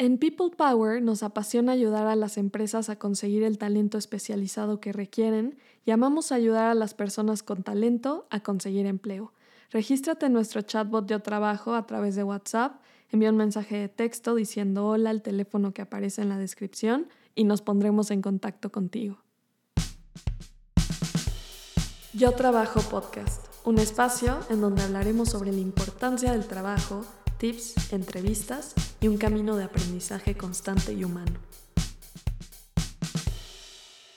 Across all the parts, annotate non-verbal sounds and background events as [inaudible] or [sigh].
En People Power nos apasiona ayudar a las empresas a conseguir el talento especializado que requieren y amamos ayudar a las personas con talento a conseguir empleo. Regístrate en nuestro chatbot de trabajo a través de WhatsApp, envía un mensaje de texto diciendo hola al teléfono que aparece en la descripción y nos pondremos en contacto contigo. Yo Trabajo Podcast, un espacio en donde hablaremos sobre la importancia del trabajo, tips, entrevistas y un camino de aprendizaje constante y humano.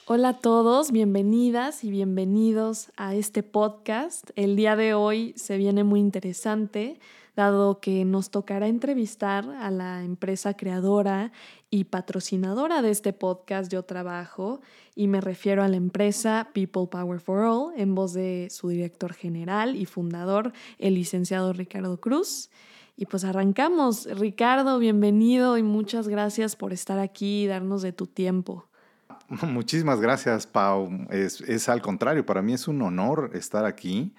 Hola a todos, bienvenidas y bienvenidos a este podcast. El día de hoy se viene muy interesante, dado que nos tocará entrevistar a la empresa creadora y patrocinadora de este podcast Yo Trabajo, y me refiero a la empresa People Power for All, en voz de su director general y fundador, el licenciado Ricardo Cruz. Y pues arrancamos. Ricardo, bienvenido y muchas gracias por estar aquí y darnos de tu tiempo. [laughs] Muchísimas gracias, Pau. Es, al contrario, para mí es un honor estar aquí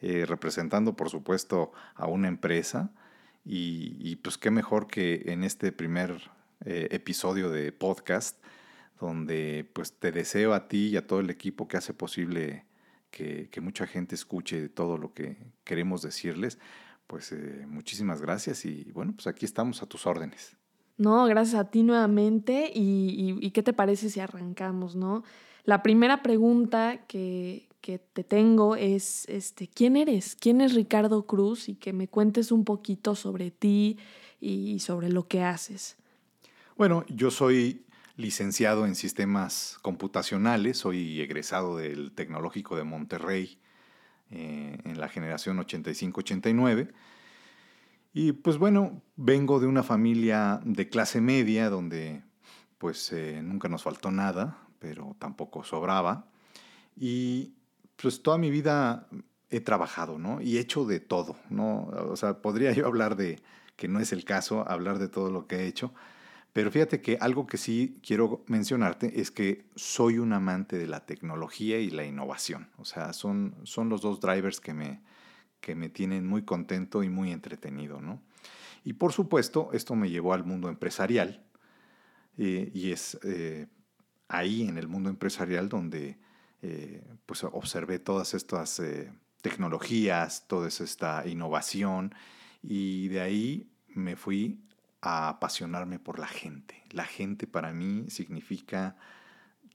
eh, representando, por supuesto, a una empresa. Y, pues qué mejor que en este primer eh, episodio de podcast, donde pues te deseo a ti y a todo el equipo que hace posible que, que mucha gente escuche todo lo que queremos decirles pues eh, muchísimas gracias y bueno, pues aquí estamos a tus órdenes. No, gracias a ti nuevamente y, qué te parece si arrancamos, ¿no? La primera pregunta que, que, te tengo es, este, ¿quién eres? ¿Quién es Ricardo Cruz? Y que me cuentes un poquito sobre ti y sobre lo que haces. Bueno, yo soy licenciado en sistemas computacionales, soy egresado del Tecnológico de Monterrey eh, en la generación 85-89. Y pues bueno, vengo de una familia de clase media donde pues eh, nunca nos faltó nada, pero tampoco sobraba. Y pues toda mi vida he trabajado, ¿no? Y he hecho de todo, ¿no? O sea, podría yo hablar de, que no es el caso, hablar de todo lo que he hecho, pero fíjate que algo que sí quiero mencionarte es que soy un amante de la tecnología y la innovación. O sea, son, son los dos drivers que me, que me tienen muy contento y muy entretenido. ¿no? Y por supuesto, esto me llevó al mundo empresarial. Eh, y es eh, ahí en el mundo empresarial donde eh, pues observé todas estas tecnologías, toda esta innovación. Y de ahí me fui a apasionarme por la gente. La gente para mí significa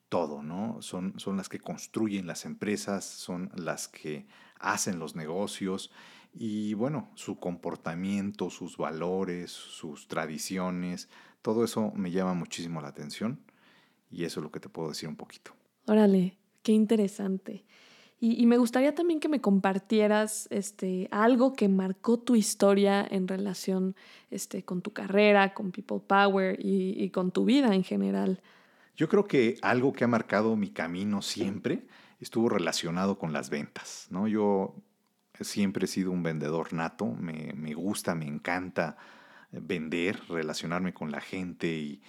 todo, ¿no? Son, son las que construyen las empresas, son las que hacen los negocios y bueno, su comportamiento, sus valores, sus tradiciones, todo eso me llama muchísimo la atención y eso es lo que te puedo decir un poquito. Órale, qué interesante. Y, me gustaría también que me compartieras este, algo que marcó tu historia en relación este, con tu carrera, con People Power y, con tu vida en general. Yo creo que algo que ha marcado mi camino siempre estuvo relacionado con las ventas. ¿no? Yo siempre he sido un vendedor nato, me, gusta, me encanta vender, relacionarme con la gente y,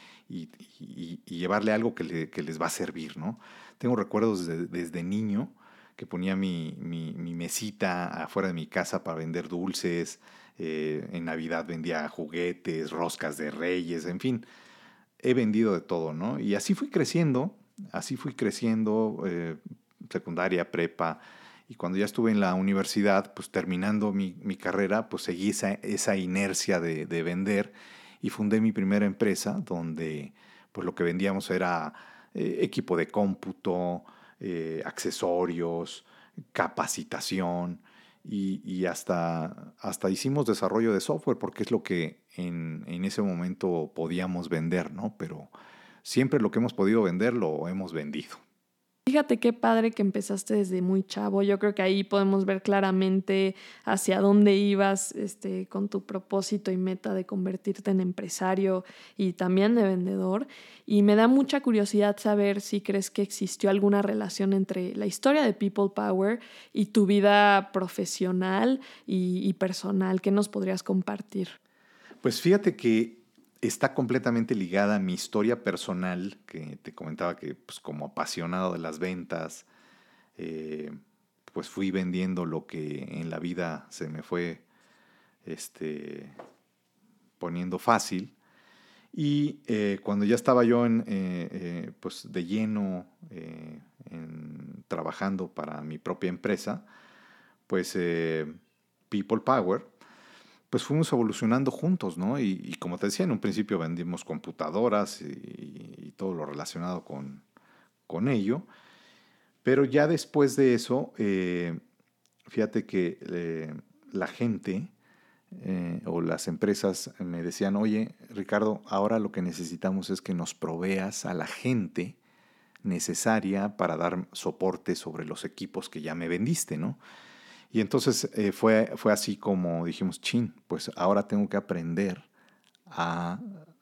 llevarle algo que, les va a servir. ¿no? Tengo recuerdos desde niño que ponía mi, mesita afuera de mi casa para vender dulces, eh, en Navidad vendía juguetes, roscas de reyes, en fin, he vendido de todo, ¿no? Y así fui creciendo, así fui creciendo, eh, secundaria, prepa, y cuando ya estuve en la universidad, pues terminando mi, carrera, pues seguí esa, esa inercia de, de, vender y fundé mi primera empresa donde pues lo que vendíamos era eh, equipo de cómputo, eh, accesorios, capacitación y, hasta, hasta hicimos desarrollo de software porque es lo que en, en, ese momento podíamos vender, ¿no? Pero siempre lo que hemos podido vender lo hemos vendido. Fíjate qué padre que empezaste desde muy chavo. Yo creo que ahí podemos ver claramente hacia dónde ibas este, con tu propósito y meta de convertirte en empresario y también de vendedor. Y me da mucha curiosidad saber si crees que existió alguna relación entre la historia de People Power y tu vida profesional y, y personal. ¿Qué nos podrías compartir? Pues fíjate que está completamente ligada a mi historia personal, que te comentaba que pues, como apasionado de las ventas, eh, pues fui vendiendo lo que en la vida se me fue este, poniendo fácil. Y eh, cuando ya estaba yo en, pues de lleno trabajando para mi propia empresa, pues People Power, pues fuimos evolucionando juntos, ¿no? Y, como te decía, en un principio vendimos computadoras y, todo lo relacionado con, con, ello, pero ya después de eso, eh, fíjate que eh, la gente eh, o las empresas me decían, oye, Ricardo, ahora lo que necesitamos es que nos proveas a la gente necesaria para dar soporte sobre los equipos que ya me vendiste, ¿no? Y entonces eh, fue, fue así como dijimos, chin, pues ahora tengo que aprender a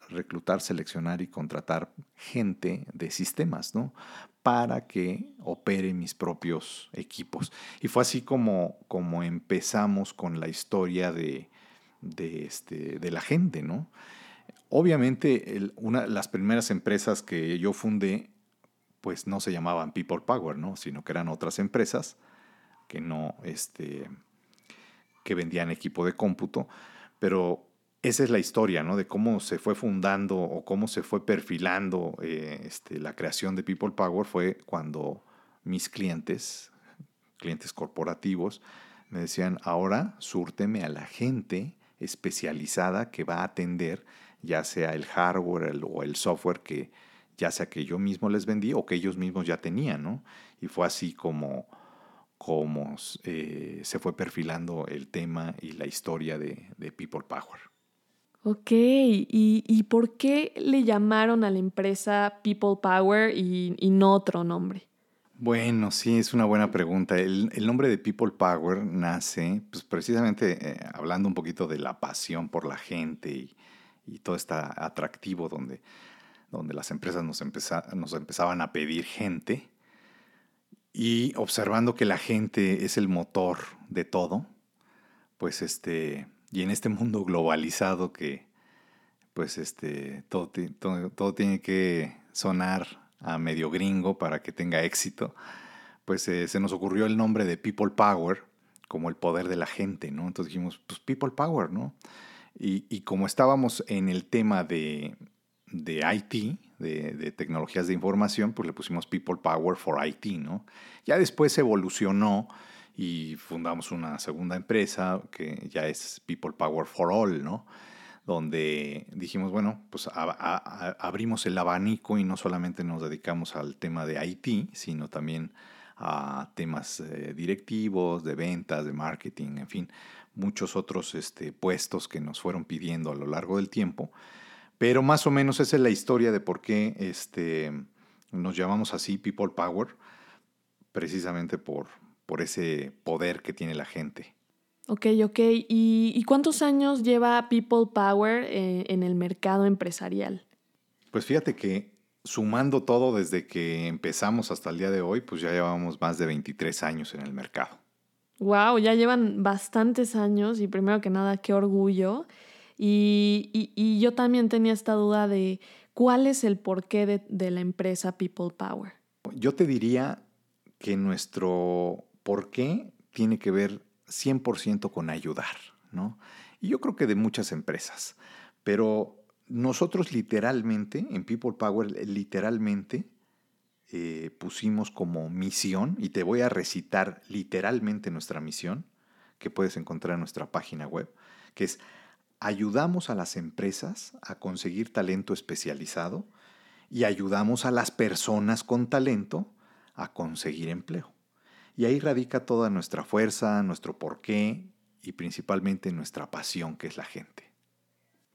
reclutar, seleccionar y contratar gente de sistemas, ¿no? Para que opere mis propios equipos. Y fue así como, como empezamos con la historia de, de, este, de la gente, ¿no? Obviamente, una, las primeras empresas que yo fundé, pues no se llamaban People Power, ¿no? Sino que eran otras empresas que no, este, que vendían equipo de cómputo, pero esa es la historia, ¿no? De cómo se fue fundando o cómo se fue perfilando eh, este, la creación de People Power fue cuando mis clientes, clientes corporativos, me decían, ahora súrteme a la gente especializada que va a atender ya sea el hardware o el software que ya sea que yo mismo les vendí o que ellos mismos ya tenían, ¿no? Y fue así como cómo eh, se fue perfilando el tema y la historia de, People Power. Ok, ¿Y, por qué le llamaron a la empresa People Power y, no otro nombre? Bueno, sí, es una buena pregunta. El, nombre de People Power nace pues, precisamente eh, hablando un poquito de la pasión por la gente y, todo este atractivo donde, donde las empresas nos, nos empezaban a pedir gente y observando que la gente es el motor de todo, pues este, y en este mundo globalizado que pues este, todo, todo, tiene que sonar a medio gringo para que tenga éxito, pues eh, se nos ocurrió el nombre de People Power como el poder de la gente, ¿no? Entonces dijimos, pues People Power, ¿no? Y, y como estábamos en el tema de, de IT, de, tecnologías de información, pues le pusimos People Power for IT, ¿no? Ya después evolucionó y fundamos una segunda empresa que ya es People Power for All, ¿no? Donde dijimos, bueno, pues abrimos el abanico y no solamente nos dedicamos al tema de IT, sino también a temas eh, directivos, de ventas, de marketing, en fin, muchos otros este, puestos que nos fueron pidiendo a lo largo del tiempo pero más o menos esa es la historia de por qué este, nos llamamos así People Power, precisamente por, por ese poder que tiene la gente. Ok, ok. ¿Y, cuántos años lleva People Power eh, en el mercado empresarial? Pues fíjate que sumando todo desde que empezamos hasta el día de hoy, pues ya llevamos más de 23 años en el mercado. Wow, ya llevan bastantes años y primero que nada, qué orgullo. Y, yo también tenía esta duda de cuál es el porqué de, de la empresa People Power. Yo te diría que nuestro porqué tiene que ver 100% con ayudar, ¿no? Y yo creo que de muchas empresas, pero nosotros literalmente, en People Power, literalmente eh, pusimos como misión, y te voy a recitar literalmente nuestra misión, que puedes encontrar en nuestra página web, que es ayudamos a las empresas a conseguir talento especializado y ayudamos a las personas con talento a conseguir empleo. Y ahí radica toda nuestra fuerza, nuestro porqué y principalmente nuestra pasión, que es la gente.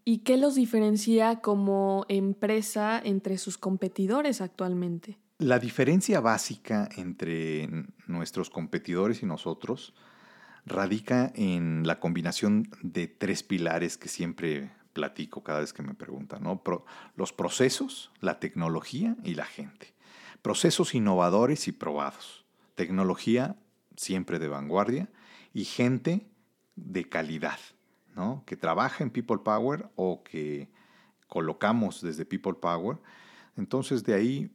¿Y qué los diferencia como empresa entre sus competidores actualmente? La diferencia básica entre nuestros competidores y nosotros radica en la combinación de tres pilares que siempre platico cada vez que me preguntan, los procesos, la tecnología y la gente. Procesos innovadores y probados. Tecnología siempre de vanguardia y gente de calidad. Que trabaja en People Power o que colocamos desde People Power. Entonces de ahí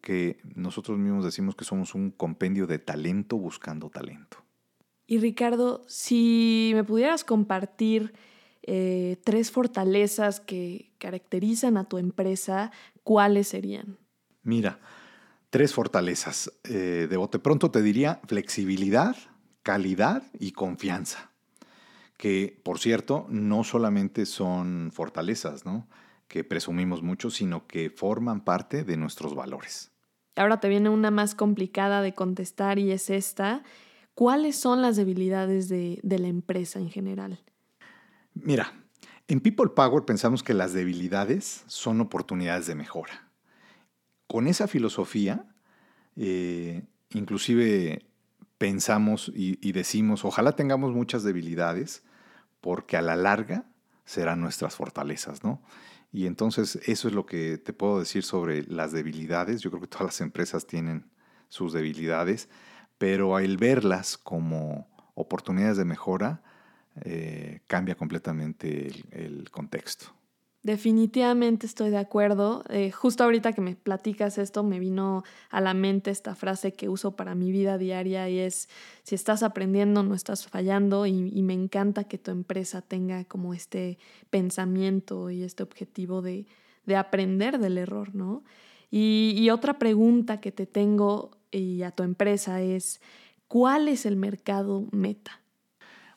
que nosotros mismos decimos que somos un compendio de talento buscando talento. Y Ricardo, si me pudieras compartir eh, tres fortalezas que caracterizan a tu empresa, ¿cuáles serían? Mira, tres fortalezas. Eh, de bote pronto te diría flexibilidad, calidad y confianza. Que, por cierto, no solamente son fortalezas, ¿no? Que presumimos mucho, sino que forman parte de nuestros valores. Ahora te viene una más complicada de contestar y es esta. ¿Cuáles son las debilidades de, de la empresa en general? Mira, en People Power pensamos que las debilidades son oportunidades de mejora. Con esa filosofía, eh, inclusive pensamos y, decimos, ojalá tengamos muchas debilidades, porque a la larga serán nuestras fortalezas, ¿no? Y entonces eso es lo que te puedo decir sobre las debilidades. Yo creo que todas las empresas tienen sus debilidades, pero al verlas como oportunidades de mejora, eh, cambia completamente el, contexto. Definitivamente estoy de acuerdo. Eh, justo ahorita que me platicas esto, me vino a la mente esta frase que uso para mi vida diaria y es, si estás aprendiendo, no estás fallando y, me encanta que tu empresa tenga como este pensamiento y este objetivo de, aprender del error, ¿no? Y otra pregunta que te tengo y a tu empresa es, ¿cuál es el mercado meta?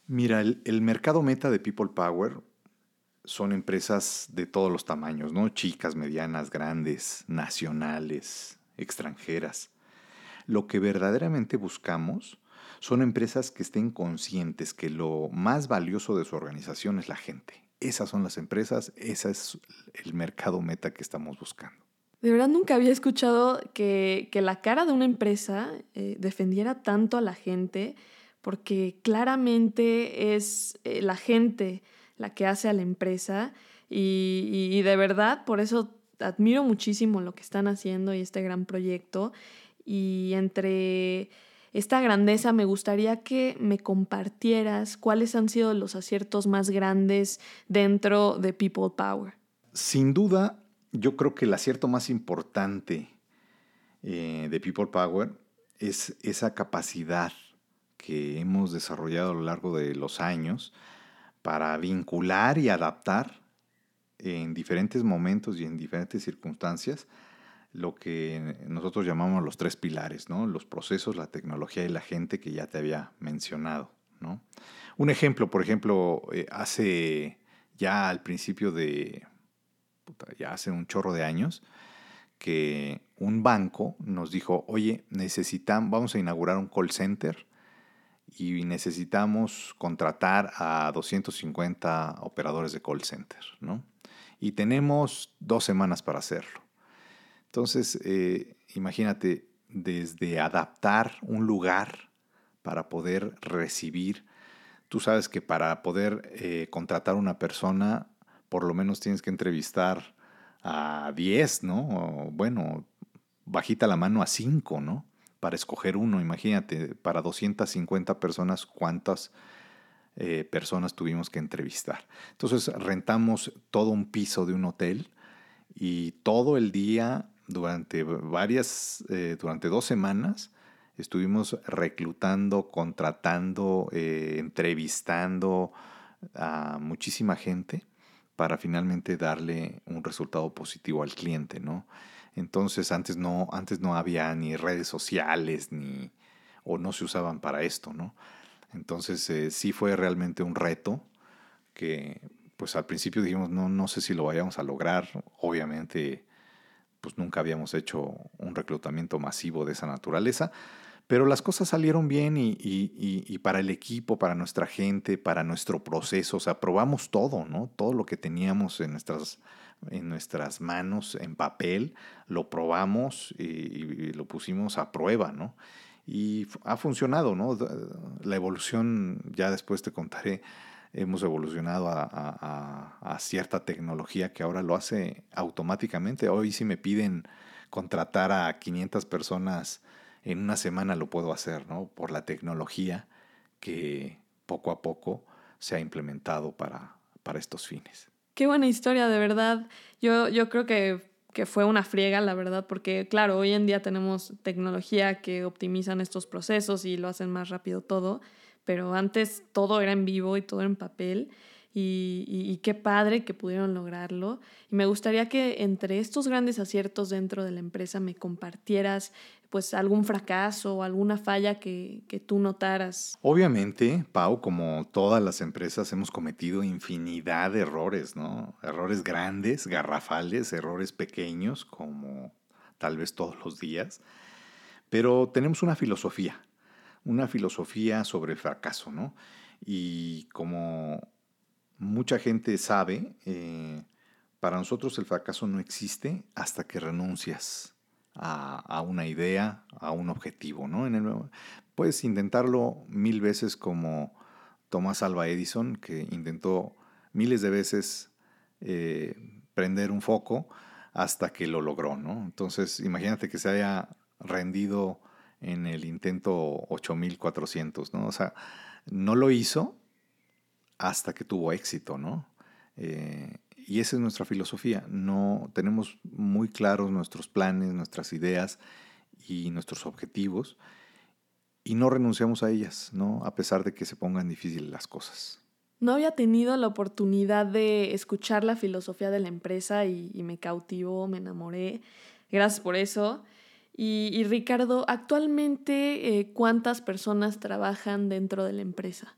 Mira, el, mercado meta de People Power son empresas de todos los tamaños, ¿no? Chicas, medianas, grandes, nacionales, extranjeras. Lo que verdaderamente buscamos son empresas que estén conscientes que lo más valioso de su organización es la gente. Esas son las empresas, ese es el mercado meta que estamos buscando. De verdad nunca había escuchado que, la cara de una empresa eh, defendiera tanto a la gente porque claramente es eh, la gente la que hace a la empresa y, de verdad por eso admiro muchísimo lo que están haciendo y este gran proyecto y entre esta grandeza me gustaría que me compartieras cuáles han sido los aciertos más grandes dentro de People Power. Sin duda, yo creo que el acierto más importante eh, de People Power es esa capacidad que hemos desarrollado a lo largo de los años para vincular y adaptar en diferentes momentos y en diferentes circunstancias lo que nosotros llamamos los tres pilares, ¿no? los procesos, la tecnología y la gente que ya te había mencionado. ¿no? Un ejemplo, por ejemplo, eh, hace ya al principio de, ya hace un chorro de años, que un banco nos dijo, oye, necesitamos, vamos a inaugurar un call center y necesitamos contratar a 250 operadores de call center, ¿no? Y tenemos dos semanas para hacerlo. Entonces, eh, imagínate, desde adaptar un lugar para poder recibir, tú sabes que para poder eh, contratar a una persona, por lo menos tienes que entrevistar a 10, ¿no? bueno, bajita la mano a 5, ¿no? para escoger uno. Imagínate, para 250 personas, cuántas eh, personas tuvimos que entrevistar. Entonces rentamos todo un piso de un hotel y todo el día, durante varias, eh, durante dos semanas, estuvimos reclutando, contratando, eh, entrevistando a muchísima gente para finalmente darle un resultado positivo al cliente, ¿no? Entonces antes no, antes no había ni redes sociales ni o no se usaban para esto, ¿no? Entonces eh, sí fue realmente un reto que pues al principio dijimos no, no sé si lo vayamos a lograr. Obviamente pues nunca habíamos hecho un reclutamiento masivo de esa naturaleza, pero las cosas salieron bien y, y, para el equipo, para nuestra gente, para nuestro proceso, o sea, probamos todo, ¿no? Todo lo que teníamos en nuestras en nuestras manos en papel, lo probamos y, lo pusimos a prueba, ¿no? Y ha funcionado, ¿no? La evolución, ya después te contaré, hemos evolucionado a, cierta tecnología que ahora lo hace automáticamente. Hoy si me piden contratar a 500 personas en una semana lo puedo hacer, ¿no? Por la tecnología que poco a poco se ha implementado para, para estos fines. Qué buena historia, de verdad. Yo, yo creo que, fue una friega, la verdad, porque claro, hoy en día tenemos tecnología que optimizan estos procesos y lo hacen más rápido todo, pero antes todo era en vivo y todo en papel. Y, qué padre que pudieron lograrlo. Y me gustaría que entre estos grandes aciertos dentro de la empresa me compartieras pues algún fracaso alguna falla que, que tú notaras. Obviamente, Pau, como todas las empresas, hemos cometido infinidad de errores, ¿no? Errores grandes, garrafales, errores pequeños, como tal vez todos los días. Pero tenemos una filosofía, una filosofía sobre el fracaso, ¿no? Y como mucha gente sabe, eh, para nosotros el fracaso no existe hasta que renuncias a, una idea, a un objetivo. ¿no? Puedes intentarlo mil veces como Tomás Alba Edison, que intentó miles de veces eh, prender un foco hasta que lo logró. ¿no? Entonces, imagínate que se haya rendido en el intento 8400, ¿no? O sea, no lo hizo hasta que tuvo éxito, ¿no? Eh, y esa es nuestra filosofía. No tenemos muy claros nuestros planes, nuestras ideas y nuestros objetivos y no renunciamos a ellas, ¿no? A pesar de que se pongan difíciles las cosas. No había tenido la oportunidad de escuchar la filosofía de la empresa y, me cautivó, me enamoré. Gracias por eso. Y, Ricardo, actualmente, eh, ¿cuántas personas trabajan dentro de la empresa?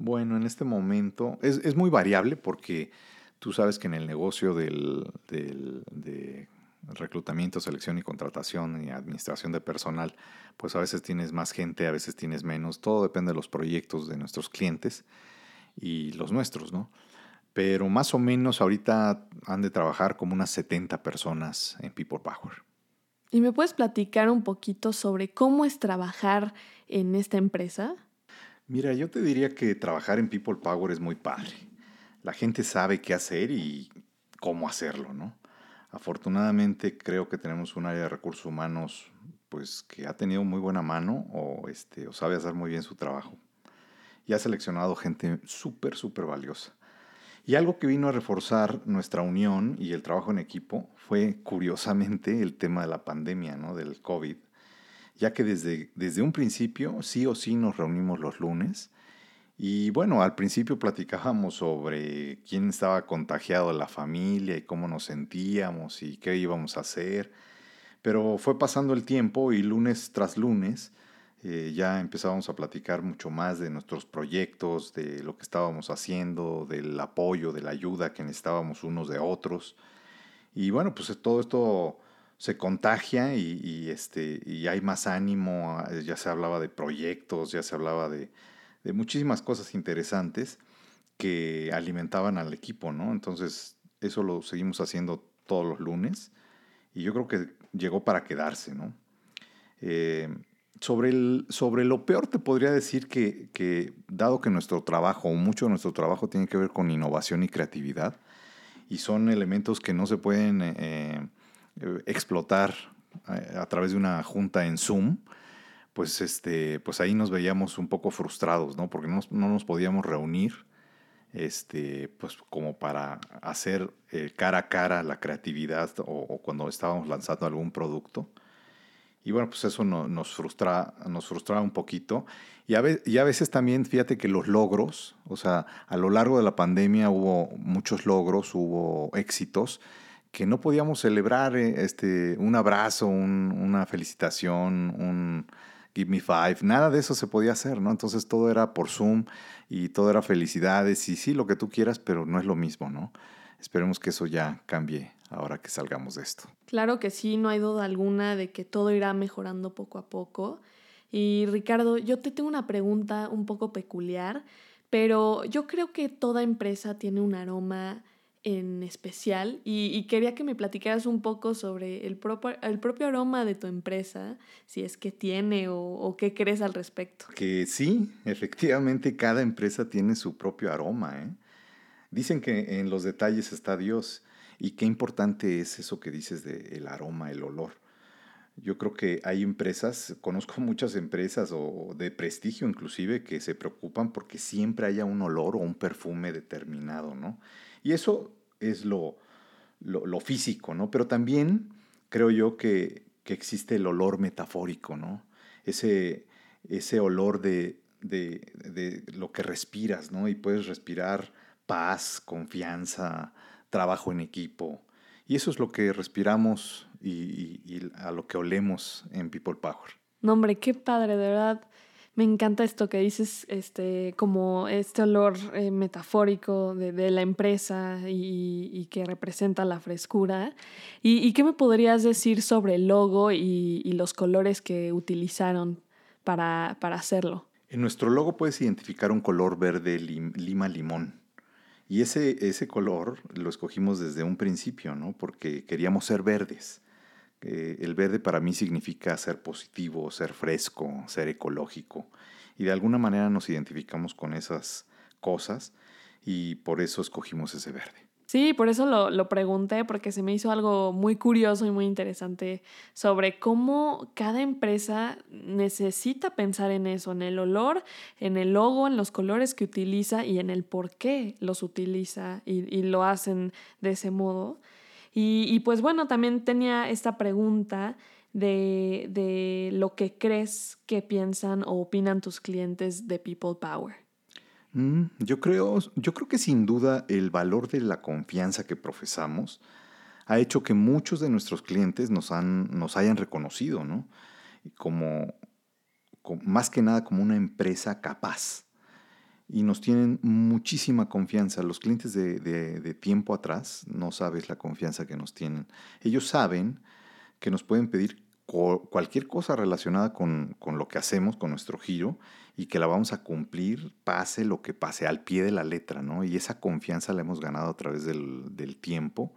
Bueno, en este momento es, muy variable porque tú sabes que en el negocio del, de reclutamiento, selección y contratación y administración de personal, pues a veces tienes más gente, a veces tienes menos. Todo depende de los proyectos de nuestros clientes y los nuestros, ¿no? Pero más o menos ahorita han de trabajar como unas 70 personas en People Power. ¿Y me puedes platicar un poquito sobre cómo es trabajar en esta empresa? Mira, yo te diría que trabajar en People Power es muy padre. La gente sabe qué hacer y cómo hacerlo, ¿no? Afortunadamente creo que tenemos un área de recursos humanos pues que ha tenido muy buena mano o, este, o sabe hacer muy bien su trabajo. Y ha seleccionado gente súper, súper valiosa. Y algo que vino a reforzar nuestra unión y el trabajo en equipo fue curiosamente el tema de la pandemia, ¿no? Del COVID ya que desde, desde un principio sí o sí nos reunimos los lunes. Y bueno, al principio platicábamos sobre quién estaba contagiado de la familia y cómo nos sentíamos y qué íbamos a hacer. Pero fue pasando el tiempo y lunes tras lunes eh, ya empezábamos a platicar mucho más de nuestros proyectos, de lo que estábamos haciendo, del apoyo, de la ayuda que necesitábamos unos de otros. Y bueno, pues todo esto se contagia y, este, y hay más ánimo, ah, ya se hablaba de proyectos, ya se hablaba de, muchísimas cosas interesantes que alimentaban al equipo, ¿no? Entonces, eso lo seguimos haciendo todos los lunes y yo creo que llegó para quedarse, ¿no? Eh, sobre, el, sobre lo peor te podría decir que, dado que nuestro trabajo, o mucho de nuestro trabajo tiene que ver con innovación y creatividad, y son elementos que no se pueden eh, explotar eh, a, través de una junta en Zoom, pues, este, pues ahí nos veíamos un poco frustrados, ¿no? Porque no, nos podíamos reunir este, pues como para hacer eh, cara a cara la creatividad o, cuando estábamos lanzando algún producto. Y bueno, pues eso nos, frustra, nos frustraba un poquito. Y a, y a, veces también, fíjate que los logros, o sea, a lo largo de la pandemia hubo muchos logros, hubo éxitos, que no podíamos celebrar eh, este, un abrazo, una felicitación, un give me five, nada de eso se podía hacer, ¿no? Entonces todo era por Zoom y todo era felicidades y sí, lo que tú quieras, pero no es lo mismo, ¿no? Esperemos que eso ya cambie ahora que salgamos de esto. Claro que sí, no hay duda alguna de que todo irá mejorando poco a poco. Y Ricardo, yo te tengo una pregunta un poco peculiar, pero yo creo que toda empresa tiene un aroma en especial y, quería que me platicaras un poco sobre el, propio, el propio aroma de tu empresa, si es que tiene o, qué crees al respecto. Que sí, efectivamente cada empresa tiene su propio aroma. ¿eh? Dicen que en los detalles está Dios y qué importante es eso que dices del el aroma, el olor. Yo creo que hay empresas, conozco muchas empresas o de prestigio inclusive, que se preocupan porque siempre haya un olor o un perfume determinado, ¿no? Y eso es lo, lo, físico, ¿no? Pero también creo yo que, existe el olor metafórico, ¿no? Ese, ese olor de, de, lo que respiras, ¿no? Y puedes respirar paz, confianza, trabajo en equipo. Y eso es lo que respiramos y, a lo que olemos en People Power. No, hombre, qué padre, de verdad. Me encanta esto que dices, este, como este olor eh, metafórico de, la empresa y, que representa la frescura. ¿Y, qué me podrías decir sobre el logo y, los colores que utilizaron para, para, hacerlo? En nuestro logo puedes identificar un color verde lima limón. Y ese, ese color lo escogimos desde un principio, ¿no? Porque queríamos ser verdes. Eh, el verde para mí significa ser positivo, ser fresco, ser ecológico. Y de alguna manera nos identificamos con esas cosas y por eso escogimos ese verde. Sí, por eso lo, lo, pregunté, porque se me hizo algo muy curioso y muy interesante sobre cómo cada empresa necesita pensar en eso, en el olor, en el logo, en los colores que utiliza y en el por qué los utiliza y, y lo hacen de ese modo. Y, pues bueno, también tenía esta pregunta de, lo que crees que piensan o opinan tus clientes de People Power. Mm, yo, creo, yo creo que sin duda el valor de la confianza que profesamos ha hecho que muchos de nuestros clientes nos, han, nos hayan reconocido, ¿no? como, más que nada como una empresa capaz y nos tienen muchísima confianza. Los clientes de, tiempo atrás no sabes la confianza que nos tienen. Ellos saben que nos pueden pedir cualquier cosa relacionada con, lo que hacemos, con nuestro giro, y que la vamos a cumplir, pase lo que pase, al pie de la letra, ¿no? Y esa confianza la hemos ganado a través del, tiempo.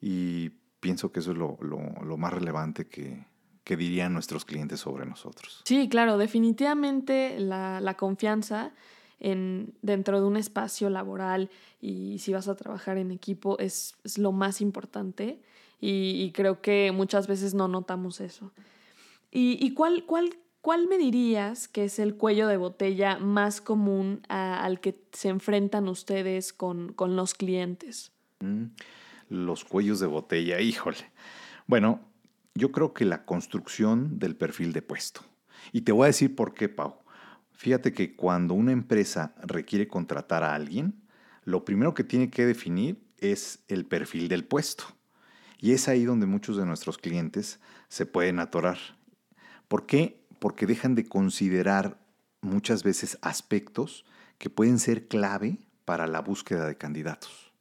Y pienso que eso es lo, más relevante que, dirían nuestros clientes sobre nosotros. Sí, claro, definitivamente la, la confianza en, dentro de un espacio laboral y si vas a trabajar en equipo es, lo más importante y, creo que muchas veces no notamos eso. ¿Y, cuál, cuál, cuál me dirías que es el cuello de botella más común al que se enfrentan ustedes con, con los clientes? Mm, los cuellos de botella, híjole. Bueno, yo creo que la construcción del perfil de puesto. Y te voy a decir por qué, Pau. Fíjate que cuando una empresa requiere contratar a alguien, lo primero que tiene que definir es el perfil del puesto. Y es ahí donde muchos de nuestros clientes se pueden atorar. ¿Por qué? Porque dejan de considerar muchas veces aspectos que pueden ser clave para la búsqueda de candidatos.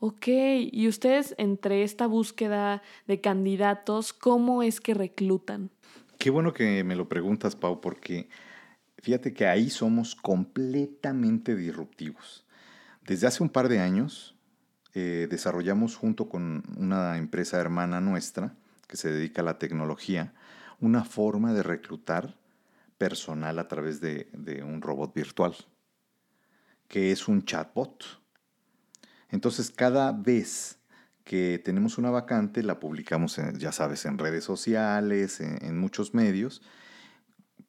Ok, y ustedes entre esta búsqueda de candidatos, ¿cómo es que reclutan? Qué bueno que me lo preguntas, Pau, porque Fíjate que ahí somos completamente disruptivos. Desde hace un par de años eh, desarrollamos junto con una empresa hermana nuestra que se dedica a la tecnología una forma de reclutar personal a través de, un robot virtual, que es un chatbot. Entonces cada vez que tenemos una vacante la publicamos, ya sabes, en redes sociales, en muchos medios,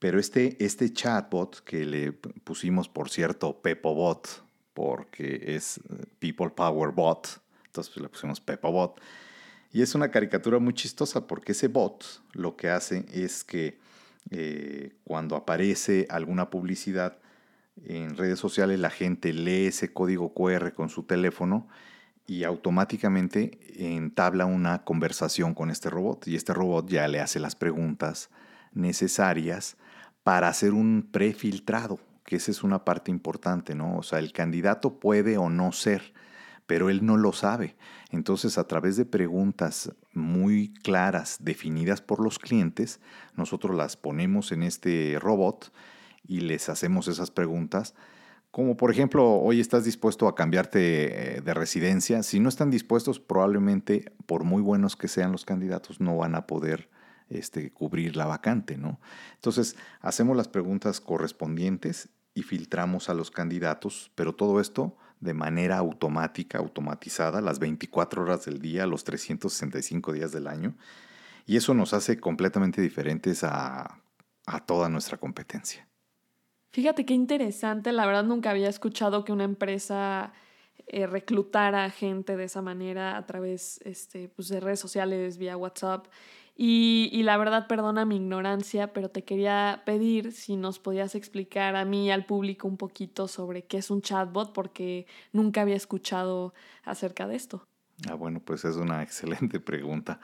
pero este, este chatbot que le pusimos, por cierto, PepoBot, porque es eh, People Power Bot, entonces pues, le pusimos PepoBot. Y es una caricatura muy chistosa porque ese bot lo que hace es que eh, cuando aparece alguna publicidad en redes sociales, la gente lee ese código QR con su teléfono y automáticamente entabla una conversación con este robot. Y este robot ya le hace las preguntas necesarias para hacer un prefiltrado, que esa es una parte importante, ¿no? O sea, el candidato puede o no ser, pero él no lo sabe. Entonces, a través de preguntas muy claras, definidas por los clientes, nosotros las ponemos en este robot y les hacemos esas preguntas. Como por ejemplo, hoy estás dispuesto a cambiarte eh, de residencia. Si no están dispuestos, probablemente, por muy buenos que sean los candidatos, no van a poder este, cubrir la vacante, ¿no? Entonces, hacemos las preguntas correspondientes y filtramos a los candidatos, pero todo esto de manera automática, automatizada, las 24 horas del día, los 365 días del año. Y eso nos hace completamente diferentes a, toda nuestra competencia. Fíjate qué interesante, la verdad nunca había escuchado que una empresa eh, reclutara gente de esa manera a través este, pues, de redes sociales, vía WhatsApp. Y, la verdad, perdona mi ignorancia, pero te quería pedir si nos podías explicar a mí y al público un poquito sobre qué es un chatbot, porque nunca había escuchado acerca de esto. Ah, bueno, pues es una [laughs] excelente pregunta.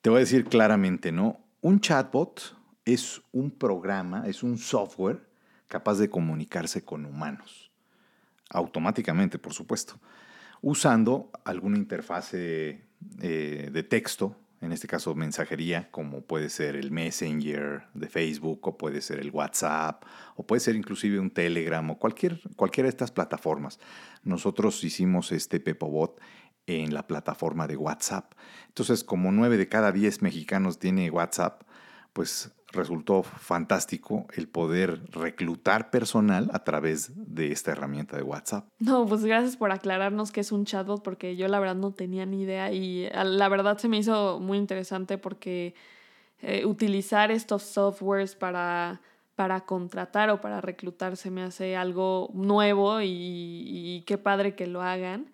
Te voy a decir claramente, ¿no? Un chatbot es un programa, es un software capaz de comunicarse con humanos. Automáticamente, por supuesto. Usando alguna interfase eh, de texto en este caso mensajería, como puede ser el Messenger de Facebook, o puede ser el WhatsApp, o puede ser inclusive un Telegram, o cualquier, cualquiera de estas plataformas. Nosotros hicimos este PepoBot en la plataforma de WhatsApp. Entonces, como nueve de cada diez mexicanos tiene WhatsApp, pues resultó fantástico el poder reclutar personal a través de esta herramienta de WhatsApp. No, pues gracias por aclararnos que es un chatbot porque yo la verdad no tenía ni idea y la verdad se me hizo muy interesante porque eh, utilizar estos softwares para, para contratar o para reclutar se me hace algo nuevo y, qué padre que lo hagan.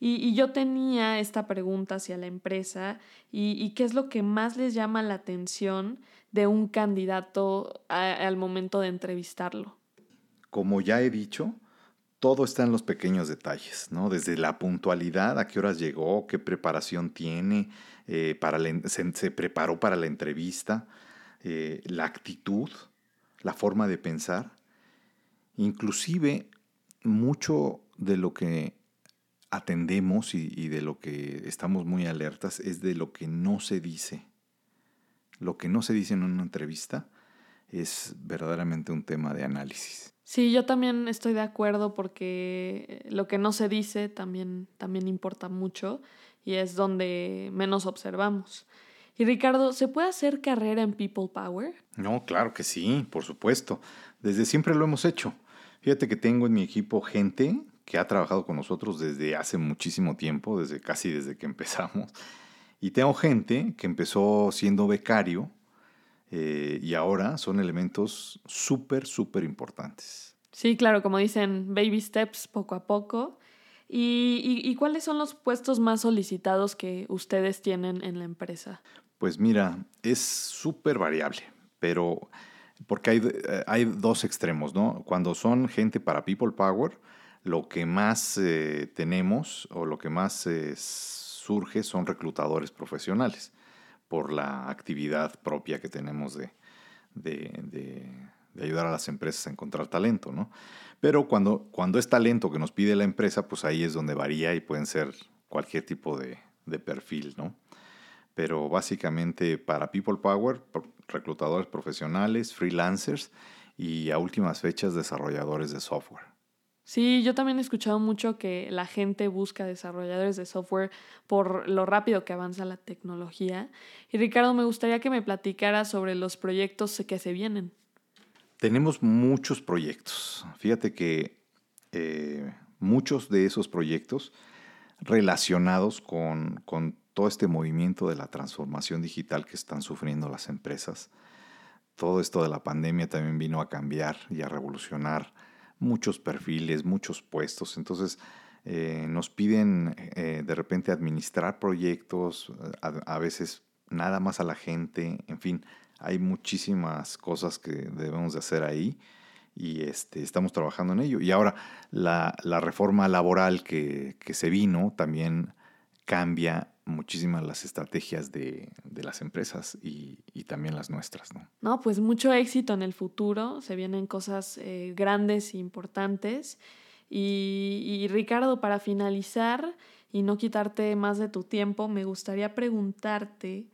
Y, yo tenía esta pregunta hacia la empresa y, qué es lo que más les llama la atención de un candidato al momento de entrevistarlo? Como ya he dicho, todo está en los pequeños detalles, ¿no? Desde la puntualidad, a qué horas llegó, qué preparación tiene, eh, para se, preparó para la entrevista, eh, la actitud, la forma de pensar. Inclusive, mucho de lo que atendemos y de lo que estamos muy alertas es de lo que no se dice lo que no se dice en una entrevista es verdaderamente un tema de análisis. Sí, yo también estoy de acuerdo porque lo que no se dice también, también importa mucho y es donde menos observamos. Y Ricardo, ¿se puede hacer carrera en People Power? No, claro que sí, por supuesto. Desde siempre lo hemos hecho. Fíjate que tengo en mi equipo gente que ha trabajado con nosotros desde hace muchísimo tiempo, desde casi desde que empezamos y tengo gente que empezó siendo becario eh, y ahora son elementos súper, súper importantes. Sí, claro, como dicen, baby steps poco a poco. ¿Y, cuáles son los puestos más solicitados que ustedes tienen en la empresa? Pues mira, es súper variable, pero porque hay, eh, hay, dos extremos, ¿no? Cuando son gente para People Power, lo que más eh, tenemos o lo que más es surge son reclutadores profesionales por la actividad propia que tenemos de, de, ayudar a las empresas a encontrar talento, ¿no? Pero cuando, cuando es talento que nos pide la empresa, pues ahí es donde varía y pueden ser cualquier tipo de, de perfil, ¿no? Pero básicamente para People Power, reclutadores profesionales, freelancers y a últimas fechas desarrolladores de software. Sí, yo también he escuchado mucho que la gente busca desarrolladores de software por lo rápido que avanza la tecnología. Y Ricardo, me gustaría que me platicara sobre los proyectos que se vienen. Tenemos muchos proyectos. Fíjate que eh, muchos de esos proyectos relacionados con, con todo este movimiento de la transformación digital que están sufriendo las empresas. Todo esto de la pandemia también vino a cambiar y a revolucionar muchos perfiles, muchos puestos. Entonces, eh, nos piden eh, de repente administrar proyectos, a, veces nada más a la gente, en fin, hay muchísimas cosas que debemos de hacer ahí y este, estamos trabajando en ello. Y ahora la, reforma laboral que, que, se vino también cambia muchísimas las estrategias de, las empresas y, también las nuestras. ¿no? no, pues mucho éxito en el futuro, se vienen cosas eh, grandes e importantes. Y, Ricardo, para finalizar y no quitarte más de tu tiempo, me gustaría preguntarte,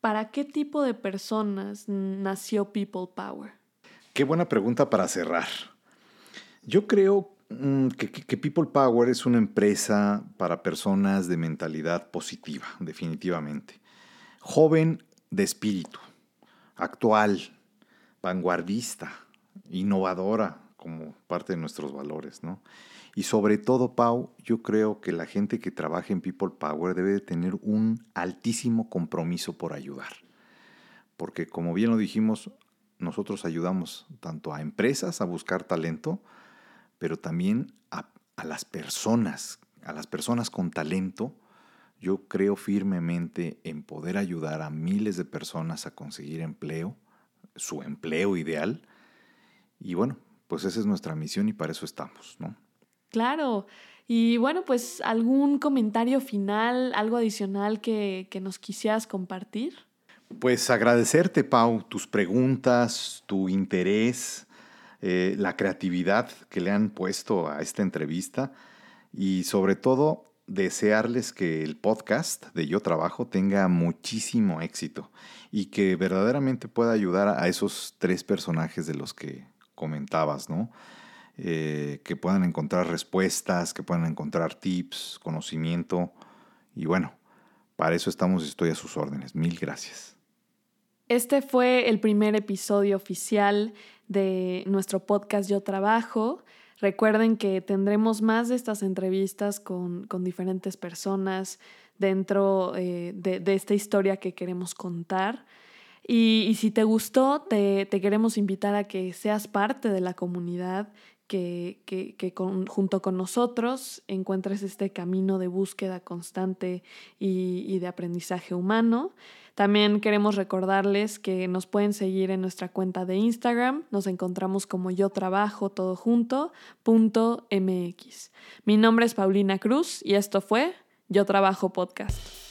¿para qué tipo de personas nació People Power? Qué buena pregunta para cerrar. Yo creo Mm, que, People Power es una empresa para personas de mentalidad positiva, definitivamente. Joven de espíritu, actual, vanguardista, innovadora, como parte de nuestros valores, ¿no? Y sobre todo, Pau, yo creo que la gente que trabaja en People Power debe de tener un altísimo compromiso por ayudar. Porque como bien lo dijimos, nosotros ayudamos tanto a empresas a buscar talento, pero también a, las personas, a las personas con talento, Yo creo firmemente en poder ayudar a miles de personas a conseguir empleo, su empleo ideal. Y bueno, pues esa es nuestra misión y para eso estamos, ¿no? Claro. Y bueno, pues algún comentario final, algo adicional que, que nos quisieras compartir. Pues agradecerte, Pau, tus preguntas, tu interés, eh, la creatividad que le han puesto a esta entrevista y sobre todo desearles que el podcast de Yo Trabajo tenga muchísimo éxito y que verdaderamente pueda ayudar a esos tres personajes de los que comentabas, ¿no? Eh, que puedan encontrar respuestas, que puedan encontrar tips, conocimiento y bueno, para eso estamos y estoy a sus órdenes. Mil gracias. Este fue el primer episodio oficial de nuestro podcast Yo Trabajo. Recuerden que tendremos más de estas entrevistas con, diferentes personas dentro eh, de, esta historia que queremos contar. Y, si te gustó, te, queremos invitar a que seas parte de la comunidad, que, junto con nosotros encuentres este camino de búsqueda constante y de aprendizaje humano. También queremos recordarles que nos pueden seguir en nuestra cuenta de Instagram. Nos encontramos como yo trabajo todo junto punto mx. Mi nombre es Paulina Cruz y esto fue Yo Trabajo Podcast.